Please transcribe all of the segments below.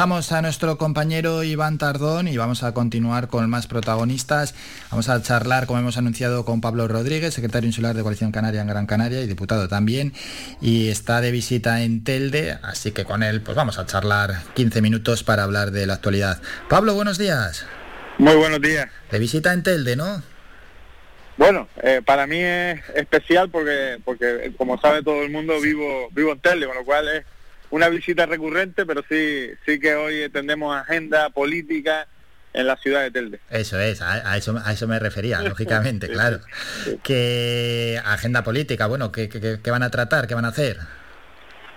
dejamos a nuestro compañero Iván Tardón y vamos a continuar con más protagonistas. Vamos a charlar, como hemos anunciado, con Pablo Rodríguez, secretario insular de Coalición Canaria en Gran Canaria y diputado también. Y está de visita en Telde, así que con él pues vamos a charlar 15 minutos para hablar de la actualidad. Pablo, buenos días. Muy buenos días. De visita en Telde, ¿no? Bueno, eh, para mí es especial porque, porque como sabe todo el mundo, vivo, vivo en Telde, con lo cual es una visita recurrente, pero sí, sí que hoy tendremos agenda política en la ciudad de Telde. Eso es, a, eso, a eso me refería, lógicamente, claro. ¿Qué agenda política? Bueno, ¿qué, qué, van a tratar? ¿Qué van a hacer?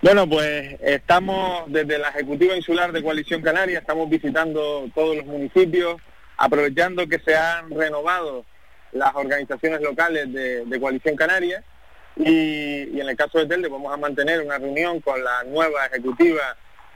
Bueno, pues estamos desde la Ejecutiva Insular de Coalición Canaria, estamos visitando todos los municipios, aprovechando que se han renovado las organizaciones locales de, Coalición Canaria y, en el caso de Telde vamos a mantener una reunión con la nueva ejecutiva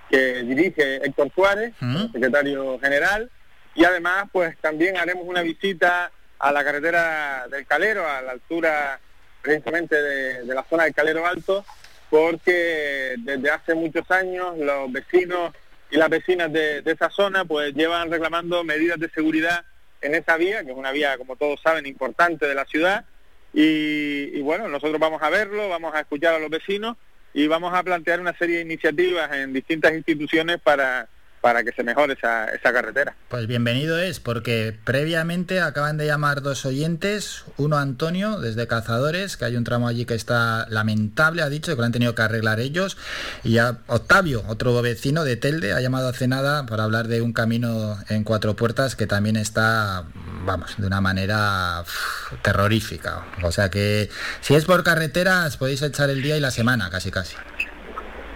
que dirige Héctor Suárez, secretario general, y además pues también haremos una visita a la carretera del Calero, a la altura precisamente de, de la zona del Calero Alto, porque desde hace muchos años los vecinos y las vecinas de, de esa zona pues llevan reclamando medidas de seguridad en esa vía, que es una vía, como todos saben, importante de la ciudad. Y, bueno, nosotros vamos a verlo, vamos a escuchar a los vecinos y vamos a plantear una serie de iniciativas en distintas instituciones para, para que se mejore esa, esa carretera. Pues bienvenido es, porque previamente acaban de llamar dos oyentes, uno Antonio desde Cazadores, que hay un tramo allí que está lamentable, ha dicho, que lo han tenido que arreglar ellos, y a Octavio, otro vecino de Telde, ha llamado hace nada para hablar de un camino en cuatro puertas que también está, vamos, de una manera terrorífica. O sea que si es por carreteras podéis echar el día y la semana, casi casi.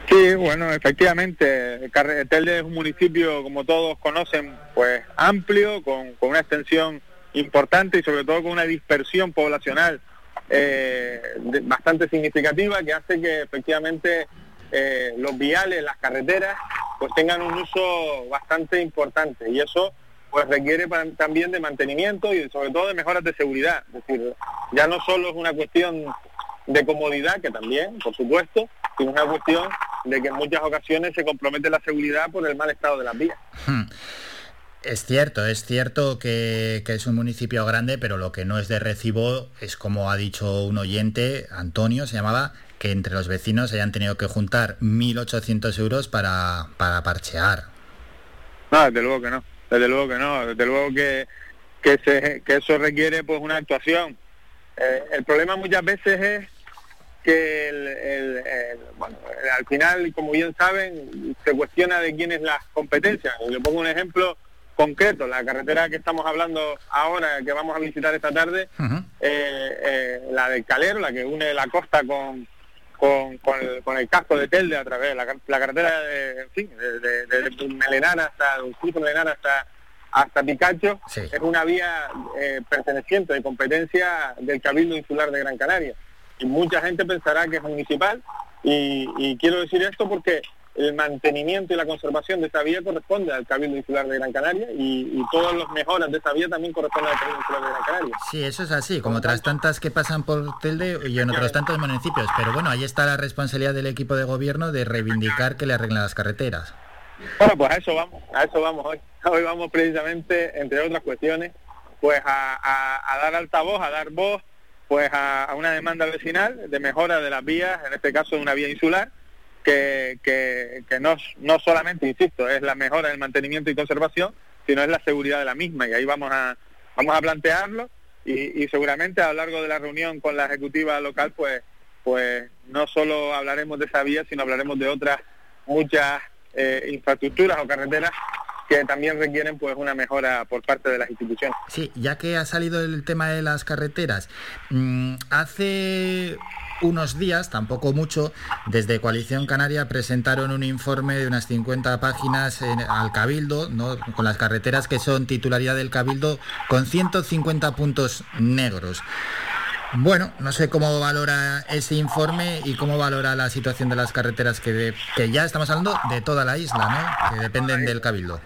Sí, bueno, efectivamente, Telde es un municipio, como todos conocen, pues amplio, con, una extensión importante y sobre todo con una dispersión poblacional eh, bastante significativa que hace que efectivamente eh, los viales, las carreteras, pues tengan un uso bastante importante y eso pues requiere también de mantenimiento y sobre todo de mejoras de seguridad. Es decir, ya no solo es una cuestión de comodidad, que también, por supuesto, sino una cuestión de que en muchas ocasiones se compromete la seguridad por el mal estado de las vías. Hmm. Es cierto, es cierto que, es un municipio grande, pero lo que no es de recibo es como ha dicho un oyente, Antonio se llamaba, que entre los vecinos hayan tenido que juntar 1.800 euros para, para parchear. No, desde luego que no, desde luego que no, desde luego que, que, se, que eso requiere pues una actuación. Eh, el problema muchas veces es que el, bueno, al final, como bien saben, se cuestiona de quién es la competencia. Le pongo un ejemplo concreto, la carretera que estamos hablando ahora, que vamos a visitar esta tarde, eh, eh, la del Calero, la que une la costa con, con, con, el, casco de Telde a través de la, carretera de, en fin, de, de, Melenara hasta, Melenara hasta hasta Picacho, es una vía eh, perteneciente de competencia del Cabildo Insular de Gran Canaria. Y mucha gente pensará que es municipal y, quiero decir esto porque el mantenimiento y la conservación de esta vía corresponde al Cabildo Insular de Gran Canaria y, y todas las mejoras de esta vía también corresponden al Cabildo Insular de Gran Canaria. Sí, eso es así, como otras tantas que pasan por Telde y en otros tantos municipios, pero bueno, ahí está la responsabilidad del equipo de gobierno de reivindicar que le arreglen las carreteras. Bueno, pues a eso vamos, a eso vamos hoy. Hoy vamos precisamente, entre otras cuestiones, pues a, a dar altavoz, a dar voz pues a, una demanda vecinal de mejora de las vías, en este caso de una vía insular, que, que, no, no solamente, insisto, es la mejora del mantenimiento y conservación, sino es la seguridad de la misma. Y ahí vamos a, vamos a plantearlo y, seguramente a lo largo de la reunión con la ejecutiva local, pues, pues no solo hablaremos de esa vía, sino hablaremos de otras muchas eh, infraestructuras o carreteras que también requieren pues una mejora por parte de las instituciones. Sí, ya que ha salido el tema de las carreteras, mm, hace unos días, tampoco mucho, desde Coalición Canaria presentaron un informe de unas 50 páginas al Cabildo, ¿no? con las carreteras que son titularidad del Cabildo, con 150 puntos negros. Bueno, no sé cómo valora ese informe y cómo valora la situación de las carreteras que, que ya estamos hablando de toda la isla, ¿no? que dependen del Cabildo.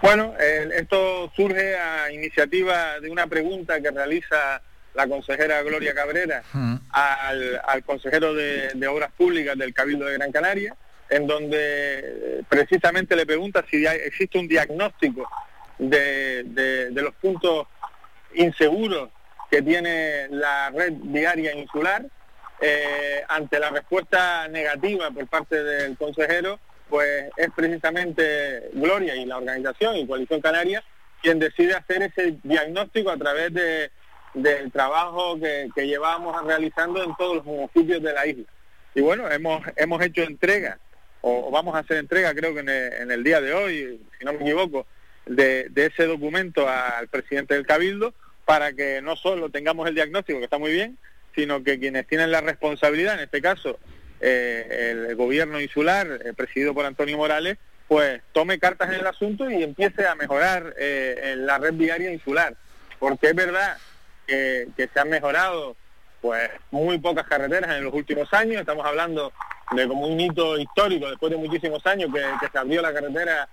Bueno, esto surge a iniciativa de una pregunta que realiza la consejera Gloria Cabrera al, consejero de, Obras Públicas del Cabildo de Gran Canaria en donde eh, precisamente le pregunta si existe un diagnóstico de, de, los puntos inseguros que tiene la red diaria insular. Eh, ante la respuesta negativa por parte del consejero, pues es precisamente Gloria y la organización y Coalición Canaria quien decide hacer ese diagnóstico a través de, del trabajo que, que llevábamos realizando en todos los municipios de la isla. Y bueno, hemos, hemos hecho entrega, o, vamos a hacer entrega creo que en el, día de hoy, si no me equivoco, de, ese documento al presidente del Cabildo para que no solo tengamos el diagnóstico, que está muy bien, sino que quienes tienen la responsabilidad, en este caso eh, el gobierno insular, eh, presidido por Antonio Morales, pues tome cartas en el asunto y empiece a mejorar eh, la red viaria insular. Porque es verdad que, se han mejorado pues muy pocas carreteras en los últimos años, estamos hablando de como un hito histórico después de muchísimos años que, se abrió la carretera,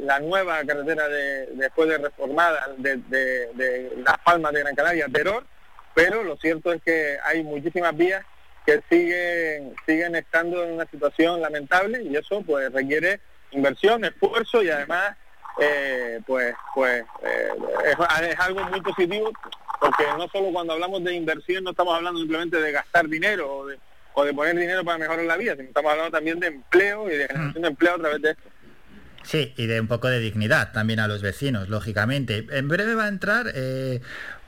la nueva carretera de, después de reformada de, de, Las Palmas de Gran Canaria, Terror, pero lo cierto es que hay muchísimas vías que siguen, siguen estando en una situación lamentable y eso pues requiere inversión, esfuerzo y además eh, pues pues eh, es, algo muy positivo porque no solo cuando hablamos de inversión no estamos hablando simplemente de gastar dinero o de, o de poner dinero para mejorar la vida, sino estamos hablando también de empleo y de generación de empleo a través de esto. Sí, y de un poco de dignidad también a los vecinos, lógicamente. En breve va a entrar eh,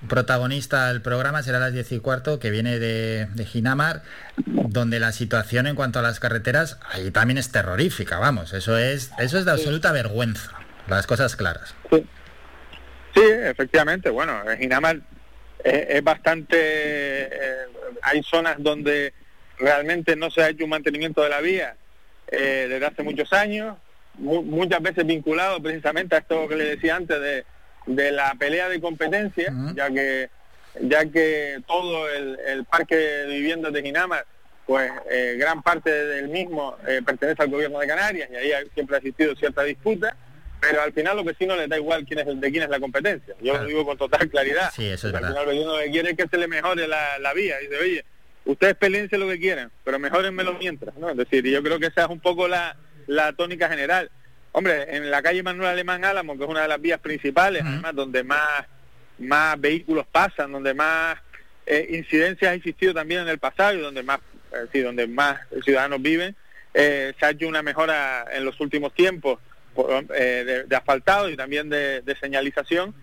protagonista del programa, será a las 10 y cuarto, que viene de, de Ginamar, donde la situación en cuanto a las carreteras ahí también es terrorífica, vamos, eso es, eso es de absoluta vergüenza, las cosas claras. Sí, efectivamente, bueno, Ginamar es, bastante, eh, hay zonas donde realmente no se ha hecho un mantenimiento de la vía eh, desde hace muchos años, muchas veces vinculado precisamente a esto que le decía antes de, de la pelea de competencia, ya que ya que todo el, parque de viviendas de Ginamar, pues eh, gran parte del mismo eh, pertenece al gobierno de Canarias y ahí siempre ha existido cierta disputa, pero al final los vecinos les da igual quién es de quién es la competencia. Yo lo digo con total claridad. Sí, eso es al final lo que quiere es que se le mejore la, la vía. Dice, oye, ustedes peleense lo que quieran, pero mejorenmelo mientras, ¿no? Es decir, yo creo que esa es un poco la, la tónica general. Hombre, en la calle Manuel Alemán Álamo, que es una de las vías principales, además, donde más, más vehículos pasan, donde más eh, incidencias ha existido también en el pasado y donde más, eh, donde más ciudadanos viven, eh, se ha hecho una mejora en los últimos tiempos de, asfaltado y también de, señalización,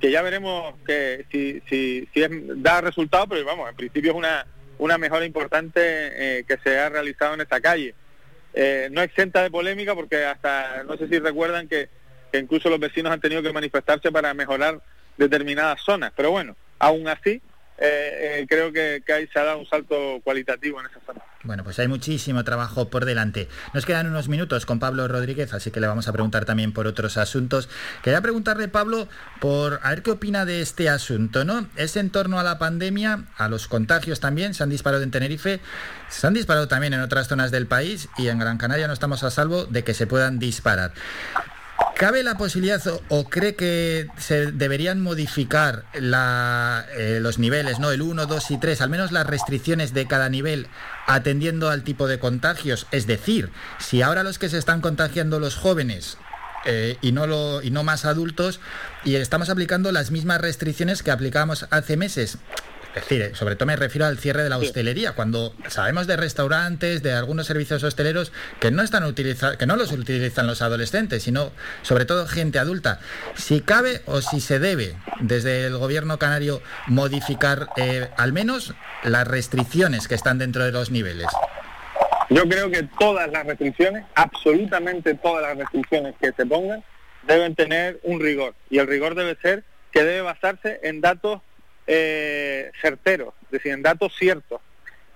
que ya veremos que si, si, si es, da resultado, pero vamos, en principio es una, una mejora importante que se ha realizado en esta calle. Eh, no exenta de polémica porque hasta, no sé si recuerdan que, incluso los vecinos han tenido que manifestarse para mejorar determinadas zonas, pero bueno, aún así eh, eh, creo que, que ahí se ha dado un salto cualitativo en esa zona. Bueno, pues hay muchísimo trabajo por delante. Nos quedan unos minutos con Pablo Rodríguez, así que le vamos a preguntar también por otros asuntos. Quería preguntarle, Pablo, por a ver qué opina de este asunto, ¿no? Es en torno a la pandemia, a los contagios también, se han disparado en Tenerife, se han disparado también en otras zonas del país y en Gran Canaria no estamos a salvo de que se puedan disparar. ¿Cabe la posibilidad o, cree que se deberían modificar eh, los niveles, ¿no? el 1, 2 y 3, al menos las restricciones de cada nivel atendiendo al tipo de contagios? Es decir, si ahora los que se están contagiando los jóvenes eh, y, no y no más adultos, y estamos aplicando las mismas restricciones que aplicábamos hace meses, es decir, sobre todo me refiero al cierre de la hostelería, cuando sabemos de restaurantes, de algunos servicios hosteleros que no están que no los utilizan los adolescentes, sino sobre todo gente adulta. Si cabe o si se debe desde el gobierno canario modificar eh, al menos las restricciones que están dentro de los niveles. Yo creo que todas las restricciones, absolutamente todas las restricciones que se pongan, deben tener un rigor. Y el rigor debe ser que debe basarse en datos eh, certeros, es decir, en datos ciertos.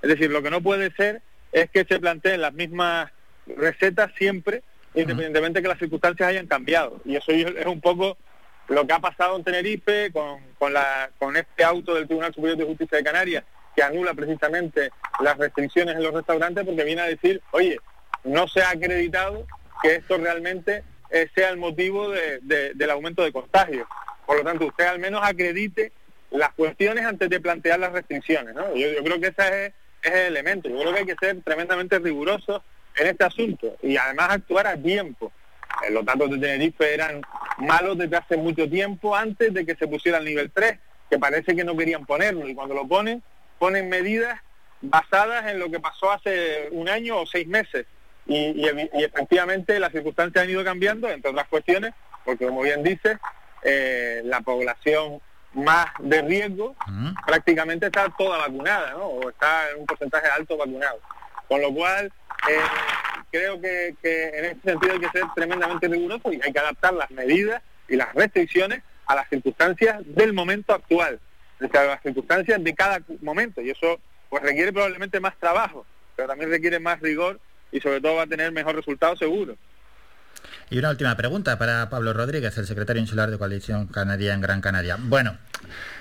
Es decir, lo que no puede ser es que se planteen las mismas recetas siempre, independientemente de que las circunstancias hayan cambiado. Y eso es un poco lo que ha pasado en Tenerife con, con, la, con este auto del Tribunal Superior de Justicia de Canarias, que anula precisamente las restricciones en los restaurantes porque viene a decir, oye, no se ha acreditado que esto realmente eh, sea el motivo del aumento de contagios. Por lo tanto, usted al menos acredite las cuestiones antes de plantear las restricciones, ¿no? Yo, creo que ese es, el elemento. Yo creo que hay que ser tremendamente rigurosos en este asunto y además actuar a tiempo. Eh, los datos de Tenerife eran malos desde hace mucho tiempo antes de que se pusiera el nivel 3, que parece que no querían ponerlo y cuando lo ponen, ponen medidas basadas en lo que pasó hace un año o seis meses. Y, efectivamente las circunstancias han ido cambiando, entre otras cuestiones, porque como bien dice, eh, la población más de riesgo prácticamente está toda vacunada, ¿no? O está en un porcentaje alto vacunado. Con lo cual, eh, creo que, en este sentido hay que ser tremendamente riguroso y hay que adaptar las medidas y las restricciones a las circunstancias del momento actual, a las circunstancias de cada momento. Y eso pues requiere probablemente más trabajo, pero también requiere más rigor y sobre todo va a tener mejor resultado seguro. Y una última pregunta para Pablo Rodríguez, el secretario insular de Coalición Canaria en Gran Canaria. Bueno,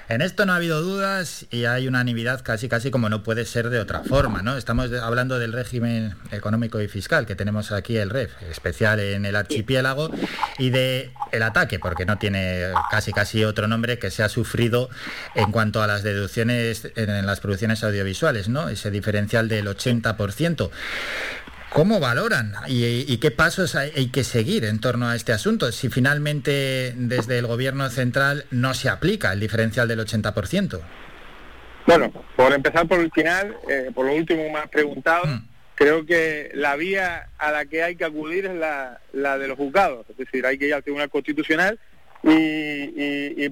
en esto no ha habido dudas y hay unanimidad casi casi como no puede ser de otra forma, ¿no? Estamos hablando del régimen económico y fiscal que tenemos aquí el REF, especial en el archipiélago, y de el ataque, porque no tiene casi casi otro nombre que se ha sufrido en cuanto a las deducciones en las producciones audiovisuales, ¿no? Ese diferencial del 80%. ¿Cómo valoran y, qué pasos hay, que seguir en torno a este asunto si finalmente desde el Gobierno central no se aplica el diferencial del 80%? Bueno, por empezar por el final, eh, por lo último me has preguntado, mm. creo que la vía a la que hay que acudir es la, de los juzgados, es decir, hay que ir al Tribunal Constitucional y,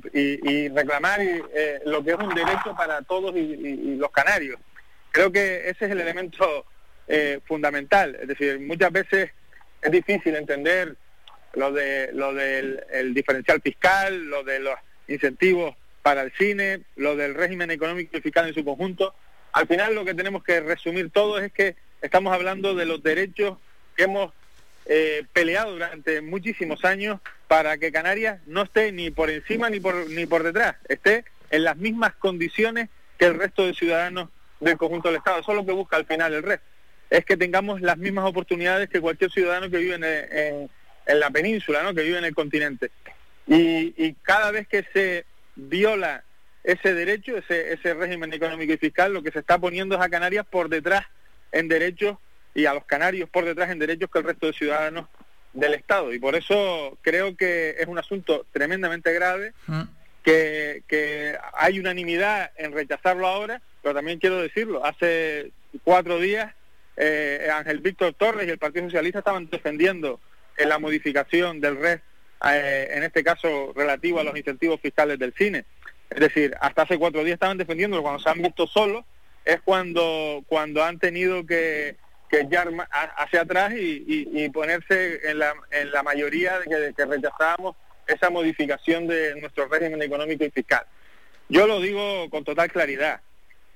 reclamar eh, lo que es un derecho para todos y los canarios. Creo que ese es el elemento eh, fundamental. Es decir, muchas veces es difícil entender lo de lo del diferencial fiscal, lo de los incentivos para el cine, lo del régimen económico y fiscal en su conjunto. Al final lo que tenemos que resumir todo es que estamos hablando de los derechos que hemos eh, peleado durante muchísimos años para que Canarias no esté ni por encima ni por ni por detrás, esté en las mismas condiciones que el resto de ciudadanos del conjunto del Estado. Eso es lo que busca al final el resto es que tengamos las mismas oportunidades que cualquier ciudadano que vive en, la península, ¿no? que vive en el continente. Y, cada vez que se viola ese derecho, ese, ese régimen económico y fiscal, lo que se está poniendo es a Canarias por detrás en derechos y a los canarios por detrás en derechos que el resto de ciudadanos del Estado. Y por eso creo que es un asunto tremendamente grave, mm. que, que hay unanimidad en rechazarlo ahora, pero también quiero decirlo, hace cuatro días eh, Ángel Víctor Torres y el Partido Socialista estaban defendiendo en la modificación del RED, eh, en este caso relativo a los incentivos fiscales del cine. Es decir, hasta hace cuatro días estaban defendiéndolo, cuando se han visto solos es cuando, cuando han tenido que, que hacia atrás y, ponerse en la, en la mayoría que, de que rechazábamos esa modificación de nuestro régimen económico y fiscal. Yo lo digo con total claridad.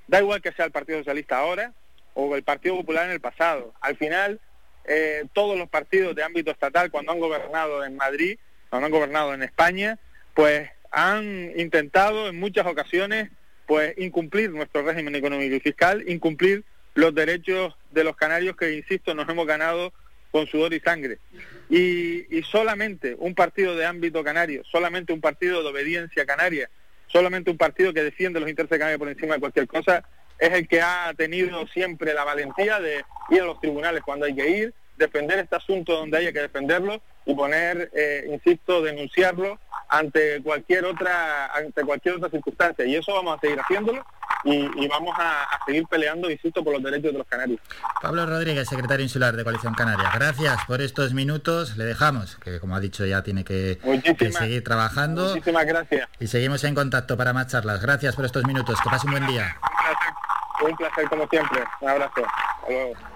Da igual que sea el Partido Socialista ahora, o el Partido Popular en el pasado. Al final, eh, todos los partidos de ámbito estatal, cuando han gobernado en Madrid, cuando han gobernado en España, pues han intentado en muchas ocasiones pues incumplir nuestro régimen económico y fiscal, incumplir los derechos de los canarios que, insisto, nos hemos ganado con sudor y sangre. Y, y solamente un partido de ámbito canario, solamente un partido de obediencia canaria, solamente un partido que defiende los intereses canarios por encima de cualquier cosa, es el que ha tenido siempre la valentía de ir a los tribunales cuando hay que ir, defender este asunto donde haya que defenderlo y poner, eh, insisto, denunciarlo ante cualquier otra ante cualquier otra circunstancia. Y eso vamos a seguir haciéndolo y, vamos a, seguir peleando, insisto, por los derechos de los canarios. Pablo Rodríguez, secretario insular de Coalición Canaria. Gracias por estos minutos. Le dejamos, que como ha dicho ya tiene que, seguir trabajando. Muchísimas gracias. Y seguimos en contacto para más charlas. Gracias por estos minutos. Que pase un buen día. Un placer como siempre. Un abrazo. Hasta luego.